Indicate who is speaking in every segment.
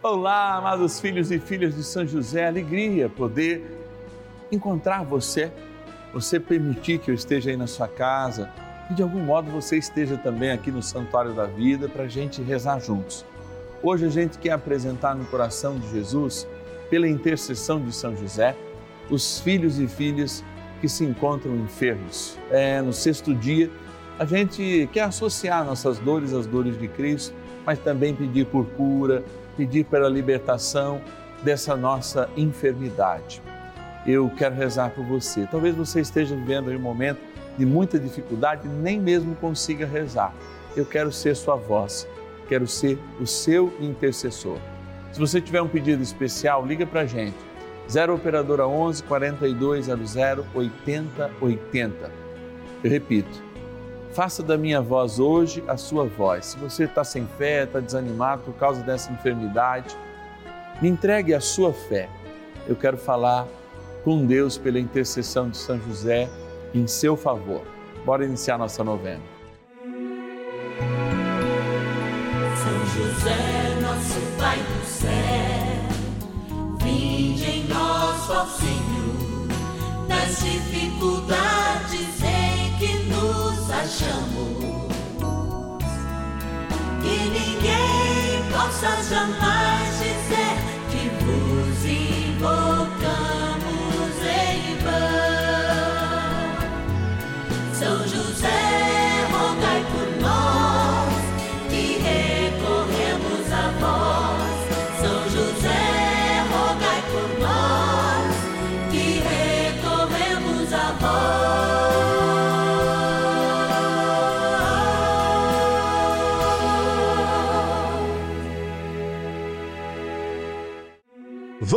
Speaker 1: Olá, amados filhos e filhas de São José, alegria poder encontrar você, você permitir que eu esteja aí na sua casa e de algum modo você esteja também aqui no Santuário da Vida para a gente rezar juntos. Hoje a gente quer apresentar no coração de Jesus, pela intercessão de São José, os filhos e filhas que se encontram enfermos. É, no sexto dia, a gente quer associar nossas dores às dores de Cristo, mas também pedir por cura pedir pela libertação dessa nossa enfermidade. Eu quero rezar por você. Talvez você esteja vivendo um momento de muita dificuldade e nem mesmo consiga rezar. Eu quero ser sua voz, quero ser o seu intercessor. Se você tiver um pedido especial, liga para a gente. 0 Operadora 11 4200 8080. Eu repito, Faça da minha voz hoje a sua voz. Se você está sem fé, está desanimado por causa dessa enfermidade, me entregue a sua fé. Eu quero falar com Deus pela intercessão de São José em seu favor. Bora iniciar nossa novena.
Speaker 2: São José, nosso Pai do céu, vinde em nós, ó Senhor, nas dificuldades achamos. Que ninguém possa jamais dizer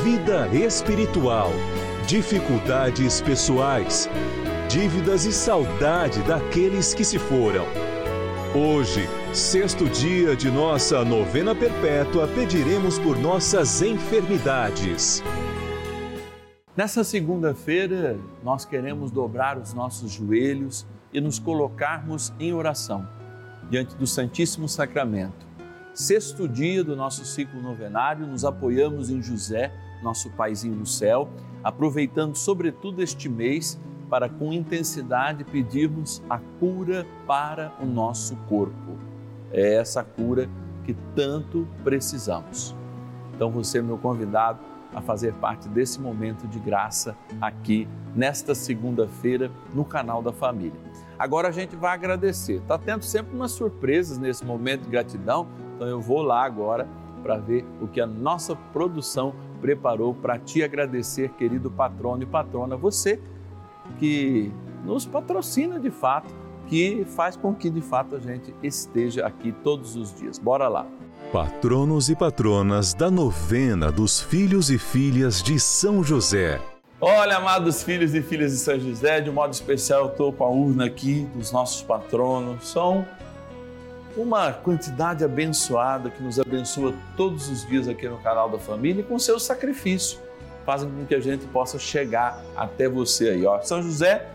Speaker 3: vida espiritual, dificuldades pessoais, dívidas e saudade daqueles que se foram. Hoje, sexto dia de nossa novena perpétua, pediremos por nossas enfermidades.
Speaker 1: Nessa segunda-feira, nós queremos dobrar os nossos joelhos e nos colocarmos em oração diante do Santíssimo Sacramento Sexto dia do nosso ciclo novenário, nos apoiamos em José, nosso paizinho no céu, aproveitando sobretudo este mês para com intensidade pedirmos a cura para o nosso corpo. É essa cura que tanto precisamos. Então você é meu convidado a fazer parte desse momento de graça aqui nesta segunda-feira no canal da família. Agora a gente vai agradecer. Está tendo sempre umas surpresas nesse momento de gratidão então eu vou lá agora para ver o que a nossa produção preparou para te agradecer, querido patrono e patrona, você que nos patrocina de fato, que faz com que de fato a gente esteja aqui todos os dias. Bora lá.
Speaker 3: Patronos e patronas da novena dos filhos e filhas de São José.
Speaker 1: Olha, amados filhos e filhas de São José, de um modo especial eu estou com a urna aqui dos nossos patronos. São uma quantidade abençoada que nos abençoa todos os dias aqui no canal da família e com seu sacrifício fazem com que a gente possa chegar até você aí. Ó. São José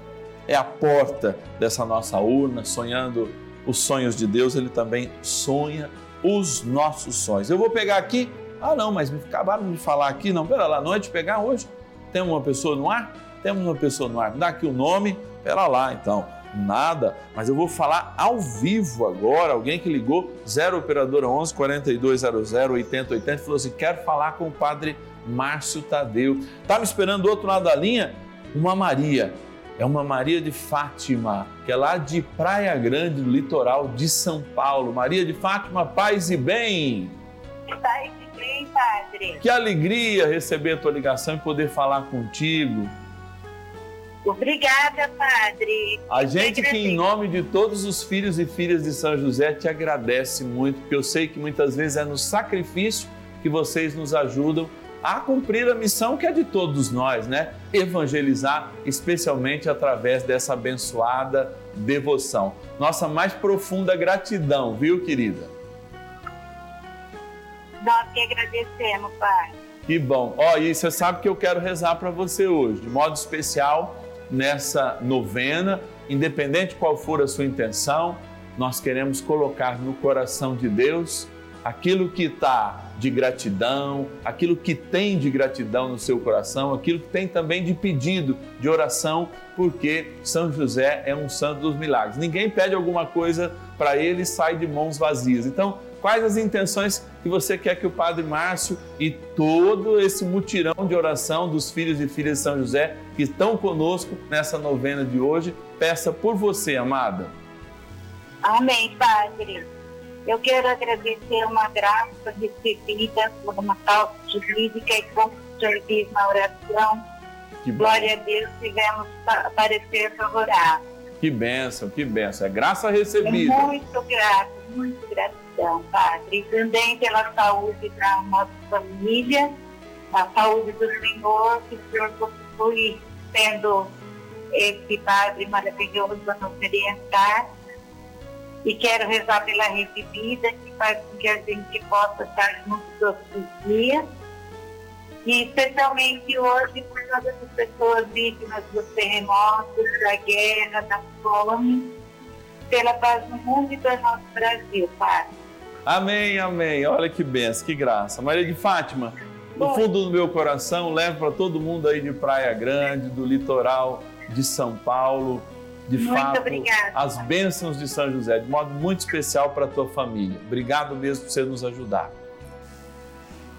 Speaker 1: é a porta dessa nossa urna, sonhando os sonhos de Deus, ele também sonha os nossos sonhos. Eu vou pegar aqui, ah não, mas me acabaram de falar aqui, não, pera lá, noite pegar hoje. Tem uma pessoa no ar? Temos uma pessoa no ar. Dá aqui o nome, pera lá então nada, mas eu vou falar ao vivo agora. Alguém que ligou 0 operadora 11 4200 8080 falou assim: "Quero falar com o padre Márcio Tadeu". Tá me esperando do outro lado da linha? Uma Maria. É uma Maria de Fátima, que é lá de Praia Grande, no litoral de São Paulo. Maria de Fátima, paz e bem.
Speaker 4: Paz e bem, padre.
Speaker 1: Que alegria receber a tua ligação e poder falar contigo.
Speaker 4: Obrigada, Padre.
Speaker 1: A gente que, em nome de todos os filhos e filhas de São José, te agradece muito, porque eu sei que muitas vezes é no sacrifício que vocês nos ajudam a cumprir a missão que é de todos nós, né? Evangelizar, especialmente através dessa abençoada devoção. Nossa mais profunda gratidão, viu, querida?
Speaker 4: Nós que agradecemos, Pai.
Speaker 1: Que bom. Ó, oh, e você sabe que eu quero rezar para você hoje, de modo especial, nessa novena, independente qual for a sua intenção, nós queremos colocar no coração de Deus aquilo que está de gratidão, aquilo que tem de gratidão no seu coração, aquilo que tem também de pedido, de oração, porque São José é um santo dos milagres. Ninguém pede alguma coisa para ele e sai de mãos vazias. Então, quais as intenções que você quer que o Padre Márcio e todo esse mutirão de oração dos filhos e filhas de São José que estão conosco nessa novena de hoje, peça por você, amada?
Speaker 4: Amém, Padre. Eu quero agradecer uma graça recebida por uma causa jurídica e como diz na oração. Glória a Deus, tivemos parecer favorável.
Speaker 1: Que bênção, que bênção. É graça recebida. É
Speaker 4: muito grato, muito gratidão, Padre. Também pela saúde da nossa família, a saúde do Senhor, que o Senhor continue sendo esse Padre maravilhoso a nos orientar e quero rezar pela recebida, que faz com que a gente possa estar juntos todos os dias. E especialmente hoje por todas as pessoas vítimas dos terremotos, da guerra, da fome, pela paz no mundo e pelo nosso Brasil, Pai.
Speaker 1: Amém, amém. Olha que benção, que graça. Maria de Fátima, no fundo do meu coração, levo para todo mundo aí de Praia Grande, do litoral de São Paulo, de
Speaker 4: muito
Speaker 1: fato,
Speaker 4: obrigada.
Speaker 1: as bênçãos de São José, de modo muito especial para a tua família. Obrigado mesmo por você nos ajudar.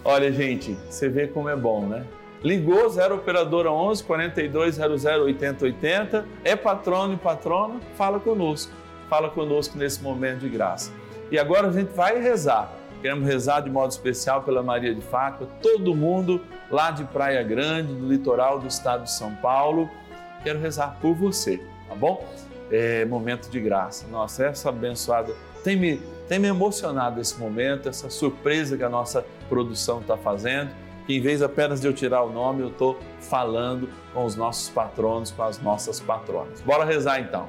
Speaker 1: Olha, gente, você vê como é bom, né? Ligou 0 operadora 11 42 00 80 80, é patrono e patrona, fala conosco. Fala conosco nesse momento de graça. E agora a gente vai rezar. Queremos rezar de modo especial pela Maria de Fátima, todo mundo lá de Praia Grande, do litoral do estado de São Paulo. Quero rezar por você tá bom? É momento de graça. Nossa, essa abençoada tem me, tem me emocionado esse momento, essa surpresa que a nossa produção está fazendo. Que em vez apenas de eu tirar o nome, eu estou falando com os nossos patronos, com as nossas patronas. Bora rezar então.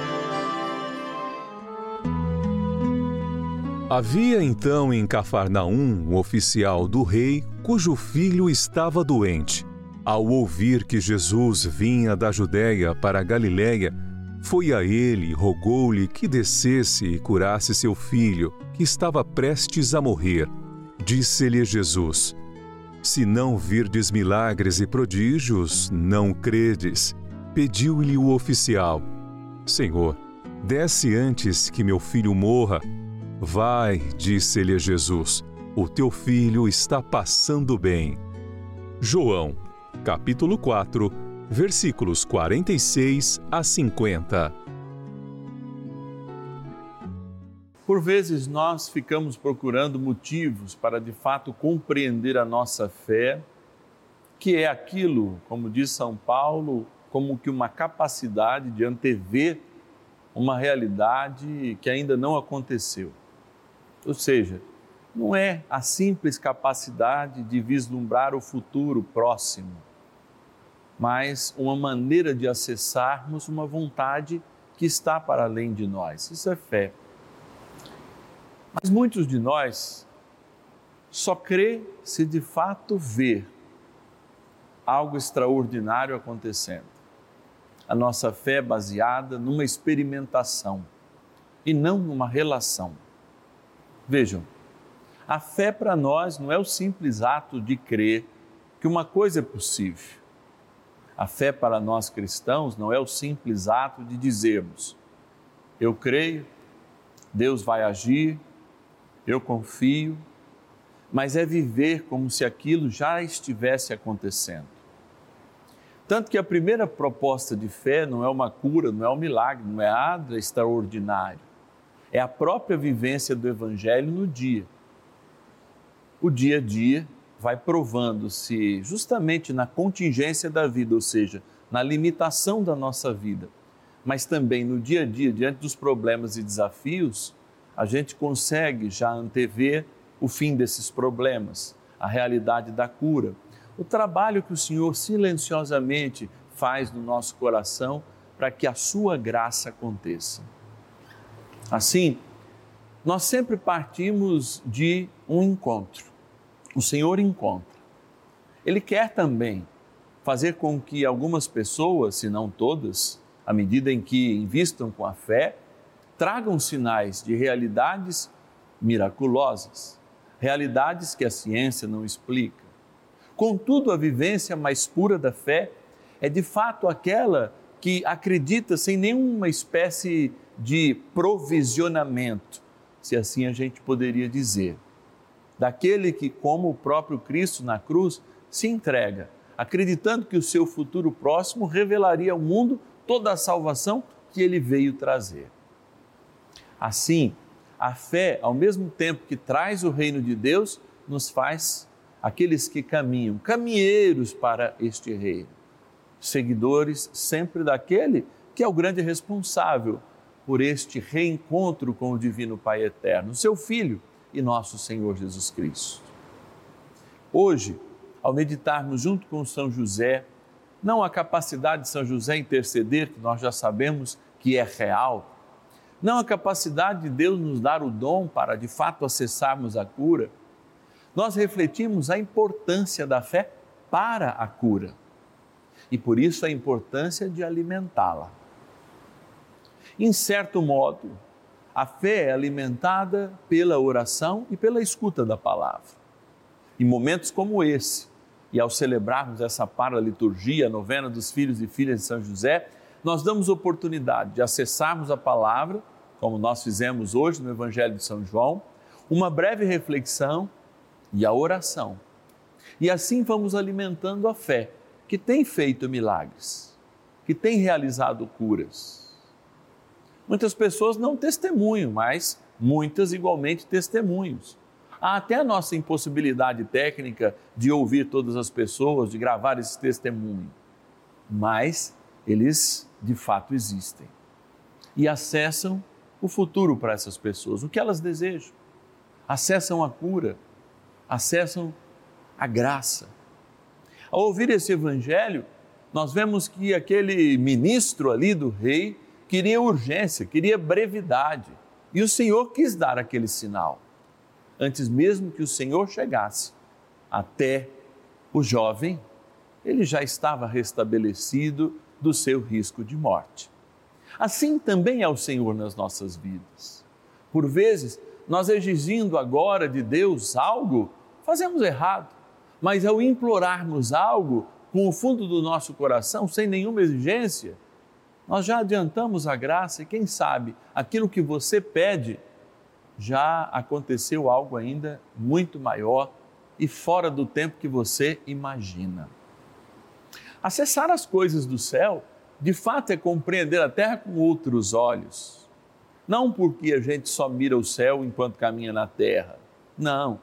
Speaker 3: Havia então em Cafarnaum um oficial do rei cujo filho estava doente. Ao ouvir que Jesus vinha da Judéia para a Galiléia, foi a ele e rogou-lhe que descesse e curasse seu filho, que estava prestes a morrer. Disse-lhe Jesus: Se não virdes milagres e prodígios, não credes. Pediu-lhe o oficial: Senhor, desce antes que meu filho morra. Vai, disse-lhe Jesus, o teu filho está passando bem. João capítulo 4, versículos 46 a 50.
Speaker 1: Por vezes nós ficamos procurando motivos para de fato compreender a nossa fé, que é aquilo, como diz São Paulo, como que uma capacidade de antever uma realidade que ainda não aconteceu. Ou seja, não é a simples capacidade de vislumbrar o futuro próximo mas uma maneira de acessarmos uma vontade que está para além de nós. Isso é fé. Mas muitos de nós só crê se de fato ver algo extraordinário acontecendo. A nossa fé é baseada numa experimentação e não numa relação. Vejam, a fé para nós não é o simples ato de crer que uma coisa é possível a fé para nós cristãos não é o simples ato de dizermos: eu creio, Deus vai agir, eu confio, mas é viver como se aquilo já estivesse acontecendo. Tanto que a primeira proposta de fé não é uma cura, não é um milagre, não é nada extraordinário. É a própria vivência do Evangelho no dia. O dia a dia vai provando-se justamente na contingência da vida, ou seja, na limitação da nossa vida, mas também no dia a dia, diante dos problemas e desafios, a gente consegue já antever o fim desses problemas, a realidade da cura, o trabalho que o Senhor silenciosamente faz no nosso coração para que a sua graça aconteça. Assim, nós sempre partimos de um encontro o Senhor encontra. Ele quer também fazer com que algumas pessoas, se não todas, à medida em que invistam com a fé, tragam sinais de realidades miraculosas, realidades que a ciência não explica. Contudo, a vivência mais pura da fé é de fato aquela que acredita sem nenhuma espécie de provisionamento, se assim a gente poderia dizer daquele que, como o próprio Cristo na cruz, se entrega, acreditando que o seu futuro próximo revelaria ao mundo toda a salvação que ele veio trazer. Assim, a fé, ao mesmo tempo que traz o reino de Deus, nos faz aqueles que caminham, caminheiros para este reino, seguidores sempre daquele que é o grande responsável por este reencontro com o Divino Pai Eterno, seu Filho e nosso Senhor Jesus Cristo. Hoje, ao meditarmos junto com São José, não a capacidade de São José interceder, que nós já sabemos que é real, não a capacidade de Deus nos dar o dom para de fato acessarmos a cura, nós refletimos a importância da fé para a cura e por isso a importância de alimentá-la. Em certo modo, a fé é alimentada pela oração e pela escuta da palavra. Em momentos como esse, e ao celebrarmos essa paraliturgia, a novena dos filhos e filhas de São José, nós damos oportunidade de acessarmos a palavra, como nós fizemos hoje no Evangelho de São João, uma breve reflexão e a oração. E assim vamos alimentando a fé, que tem feito milagres, que tem realizado curas Muitas pessoas não testemunham, mas muitas igualmente testemunhos. Há até a nossa impossibilidade técnica de ouvir todas as pessoas, de gravar esse testemunho, mas eles de fato existem e acessam o futuro para essas pessoas, o que elas desejam, acessam a cura, acessam a graça. Ao ouvir esse evangelho, nós vemos que aquele ministro ali do rei queria urgência, queria brevidade. E o Senhor quis dar aquele sinal, antes mesmo que o Senhor chegasse até o jovem, ele já estava restabelecido do seu risco de morte. Assim também é o Senhor nas nossas vidas. Por vezes, nós exigindo agora de Deus algo, fazemos errado, mas ao implorarmos algo com o fundo do nosso coração, sem nenhuma exigência, nós já adiantamos a graça e quem sabe aquilo que você pede já aconteceu algo ainda muito maior e fora do tempo que você imagina. Acessar as coisas do céu, de fato, é compreender a terra com outros olhos. Não porque a gente só mira o céu enquanto caminha na terra. Não,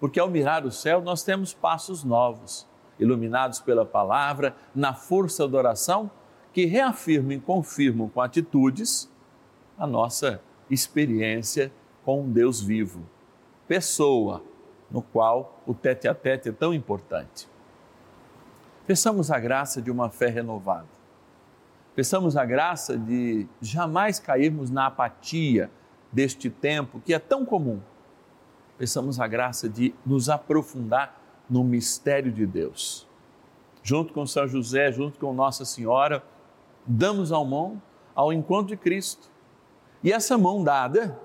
Speaker 1: porque ao mirar o céu nós temos passos novos, iluminados pela palavra, na força da oração, que reafirmam e confirmam com atitudes a nossa experiência com um Deus vivo, pessoa no qual o tete a tete é tão importante. Peçamos a graça de uma fé renovada. Peçamos a graça de jamais cairmos na apatia deste tempo que é tão comum. Peçamos a graça de nos aprofundar no mistério de Deus. Junto com São José, junto com Nossa Senhora, damos a mão ao encontro de Cristo. E essa mão dada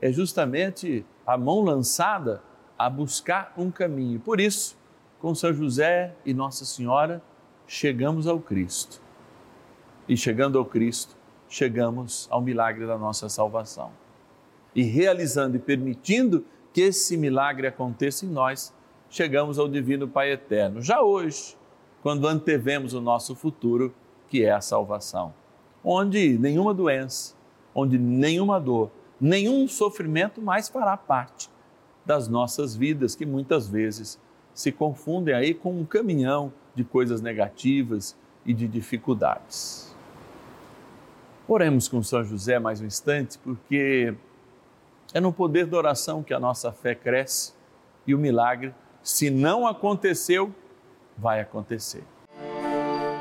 Speaker 1: é justamente a mão lançada a buscar um caminho. Por isso, com São José e Nossa Senhora, chegamos ao Cristo. E chegando ao Cristo, chegamos ao milagre da nossa salvação. E realizando e permitindo que esse milagre aconteça em nós, chegamos ao Divino Pai Eterno, já hoje, quando antevemos o nosso futuro, que é a salvação. Onde nenhuma doença, onde nenhuma dor, nenhum sofrimento mais fará parte das nossas vidas, que muitas vezes se confundem aí com um caminhão de coisas negativas e de dificuldades. Oremos com São José mais um instante, porque é no poder da oração que a nossa fé cresce e o milagre, se não aconteceu, vai acontecer.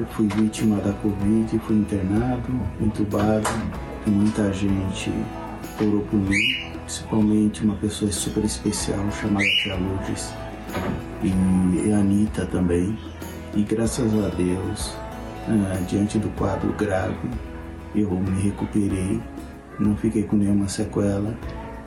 Speaker 5: Eu fui vítima da Covid, fui internado, entubado, e muita gente orou por mim, principalmente uma pessoa super especial chamada Tia Lourdes e a Anitta também. E graças a Deus, ah, diante do quadro grave, eu me recuperei, não fiquei com nenhuma sequela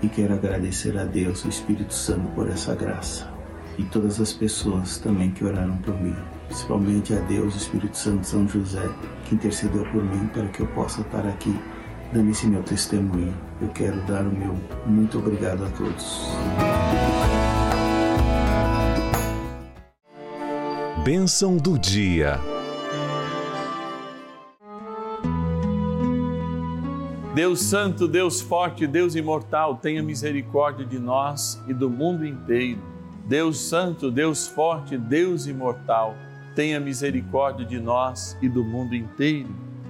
Speaker 5: e quero agradecer a Deus, o Espírito Santo, por essa graça. E todas as pessoas também que oraram por mim, principalmente a Deus, o Espírito Santo, São José, que intercedeu por mim para que eu possa estar aqui dando esse meu testemunho. Eu quero dar o meu muito obrigado a todos.
Speaker 3: Bênção do dia.
Speaker 1: Deus Santo, Deus Forte, Deus Imortal, tenha misericórdia de nós e do mundo inteiro. Deus Santo, Deus Forte, Deus Imortal, tenha misericórdia de nós e do mundo inteiro.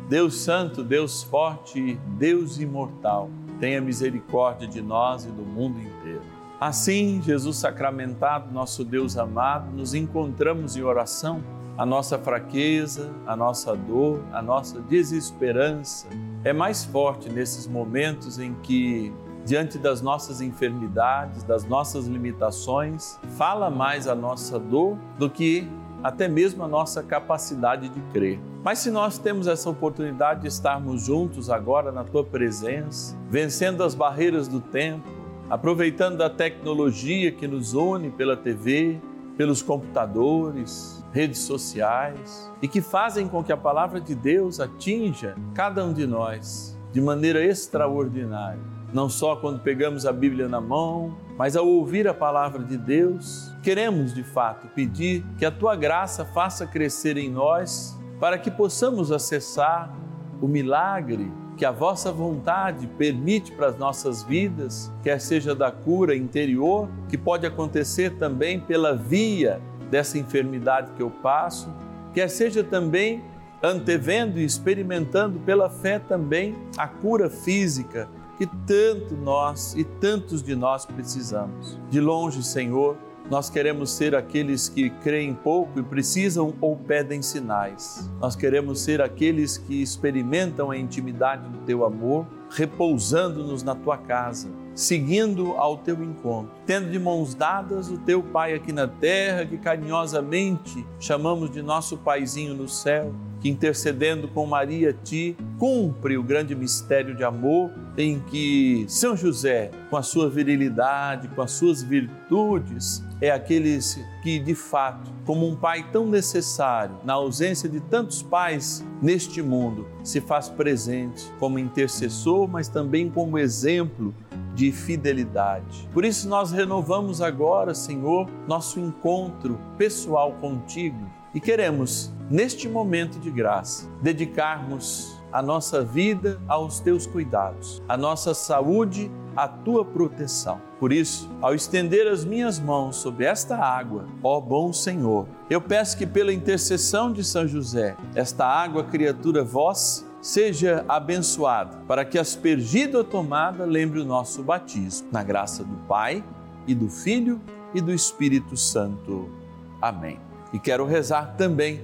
Speaker 1: Deus Santo, Deus Forte, Deus Imortal, tenha misericórdia de nós e do mundo inteiro. Assim, Jesus sacramentado, nosso Deus amado, nos encontramos em oração a nossa fraqueza, a nossa dor, a nossa desesperança é mais forte nesses momentos em que, diante das nossas enfermidades, das nossas limitações, fala mais a nossa dor do que até mesmo a nossa capacidade de crer. Mas se nós temos essa oportunidade de estarmos juntos agora na tua presença, vencendo as barreiras do tempo, aproveitando a tecnologia que nos une pela TV, pelos computadores, redes sociais e que fazem com que a palavra de Deus atinja cada um de nós de maneira extraordinária. Não só quando pegamos a Bíblia na mão, mas ao ouvir a palavra de Deus, queremos de fato pedir que a tua graça faça crescer em nós para que possamos acessar o milagre que a vossa vontade permite para as nossas vidas, quer seja da cura interior, que pode acontecer também pela via dessa enfermidade que eu passo, quer seja também antevendo e experimentando pela fé também a cura física que tanto nós e tantos de nós precisamos. De longe, Senhor, nós queremos ser aqueles que creem pouco e precisam ou pedem sinais. Nós queremos ser aqueles que experimentam a intimidade do teu amor, repousando-nos na tua casa seguindo ao teu encontro, tendo de mãos dadas o teu Pai aqui na terra, que carinhosamente chamamos de nosso Paizinho no céu, que intercedendo com Maria ti, cumpre o grande mistério de amor em que São José, com a sua virilidade, com as suas virtudes, é aquele que, de fato, como um pai tão necessário, na ausência de tantos pais neste mundo, se faz presente como intercessor, mas também como exemplo de fidelidade. Por isso, nós renovamos agora, Senhor, nosso encontro pessoal contigo e queremos, neste momento de graça, dedicarmos a nossa vida aos teus cuidados, a nossa saúde à tua proteção. Por isso, ao estender as minhas mãos sobre esta água, ó bom Senhor, eu peço que pela intercessão de São José, esta água, criatura vossa, seja abençoado, para que aspergida ou tomada lembre o nosso batismo. Na graça do Pai e do Filho e do Espírito Santo. Amém. E quero rezar também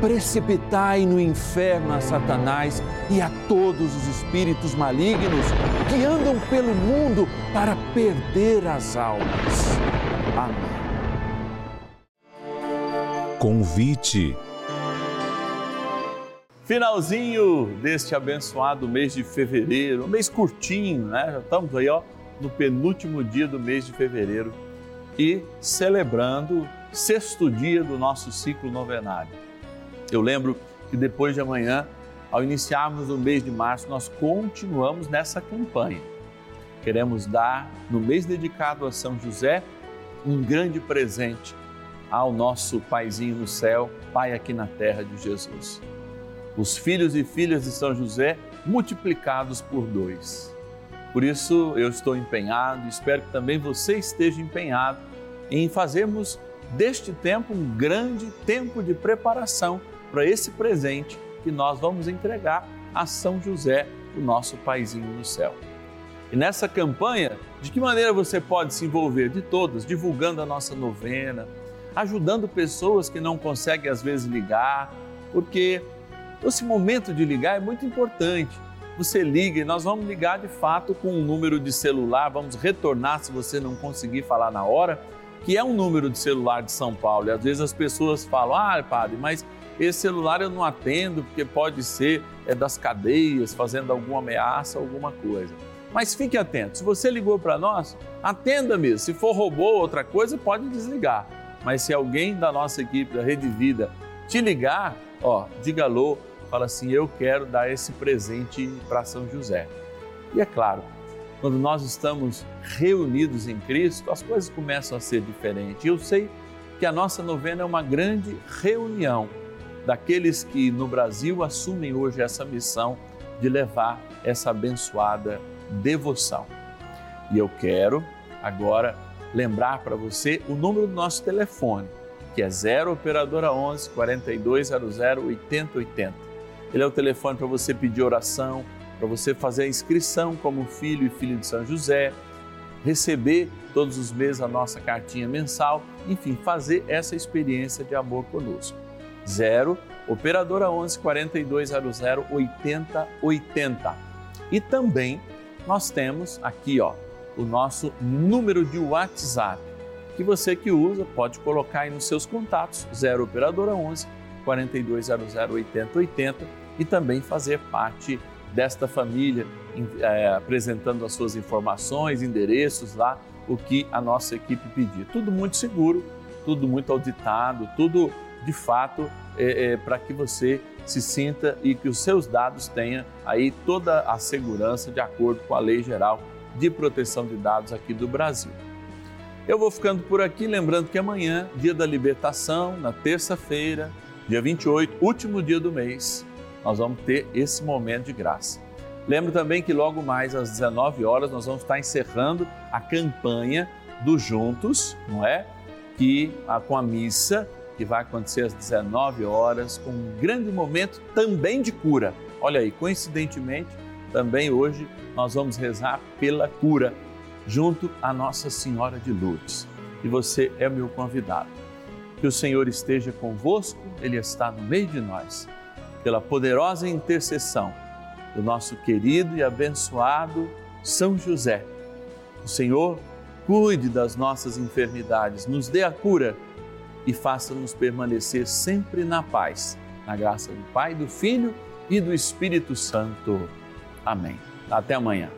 Speaker 1: precipitai no inferno a Satanás e a todos os espíritos malignos que andam pelo mundo para perder as almas. Amém.
Speaker 3: Convite.
Speaker 1: Finalzinho deste abençoado mês de fevereiro, um mês curtinho, né? Já estamos aí, ó, no penúltimo dia do mês de fevereiro e celebrando sexto dia do nosso ciclo novenário. Eu lembro que depois de amanhã, ao iniciarmos o mês de março, nós continuamos nessa campanha. Queremos dar, no mês dedicado a São José, um grande presente ao nosso Paizinho no céu, Pai aqui na terra de Jesus os filhos e filhas de São José multiplicados por dois. Por isso eu estou empenhado, espero que também você esteja empenhado em fazermos deste tempo um grande tempo de preparação para esse presente que nós vamos entregar a São José, o nosso paizinho no céu. E nessa campanha, de que maneira você pode se envolver? De todas, divulgando a nossa novena, ajudando pessoas que não conseguem às vezes ligar, porque esse momento de ligar é muito importante. você liga e nós vamos ligar de fato com um número de celular, vamos retornar se você não conseguir falar na hora, que é um número de celular de São Paulo. E às vezes as pessoas falam: ah, padre, mas esse celular eu não atendo porque pode ser é, das cadeias, fazendo alguma ameaça, alguma coisa. Mas fique atento, se você ligou para nós, atenda mesmo. Se for robô ou outra coisa, pode desligar. Mas se alguém da nossa equipe da Rede Vida te ligar, ó, diga alô, fala assim: eu quero dar esse presente para São José. E é claro, quando nós estamos reunidos em Cristo, as coisas começam a ser diferentes. Eu sei que a nossa novena é uma grande reunião daqueles que no Brasil assumem hoje essa missão de levar essa abençoada devoção. E eu quero agora lembrar para você o número do nosso telefone, que é 0 operadora 11 4200 8080. Ele é o telefone para você pedir oração, para você fazer a inscrição como filho e filha de São José, receber todos os meses a nossa cartinha mensal, enfim, fazer essa experiência de amor conosco. 0 operadora 11 4200 8080. E também nós temos aqui, ó, o nosso número de WhatsApp, que você que usa pode colocar aí nos seus contatos, 0 operadora 11 4200 8080 e também fazer parte desta família, é, apresentando as suas informações, endereços lá, o que a nossa equipe pedir. Tudo muito seguro, tudo muito auditado, tudo de fato é, é, para que você se sinta e que os seus dados tenham aí toda a segurança de acordo com a Lei Geral de Proteção de Dados aqui do Brasil. Eu vou ficando por aqui, lembrando que amanhã, dia da libertação, na terça-feira, dia 28, último dia do mês, nós vamos ter esse momento de graça. Lembro também que logo mais às 19 horas nós vamos estar encerrando a campanha do Juntos, não é? Que com a missa que vai acontecer às 19 horas, com um grande momento também de cura. Olha aí, coincidentemente, também hoje nós vamos rezar pela cura, junto à Nossa Senhora de Lourdes. E você é meu convidado. Que o Senhor esteja convosco, Ele está no meio de nós. Pela poderosa intercessão do nosso querido e abençoado São José. O Senhor cuide das nossas enfermidades, nos dê a cura e faça-nos permanecer sempre na paz, na graça do Pai, do Filho e do Espírito Santo. Amém. Até amanhã.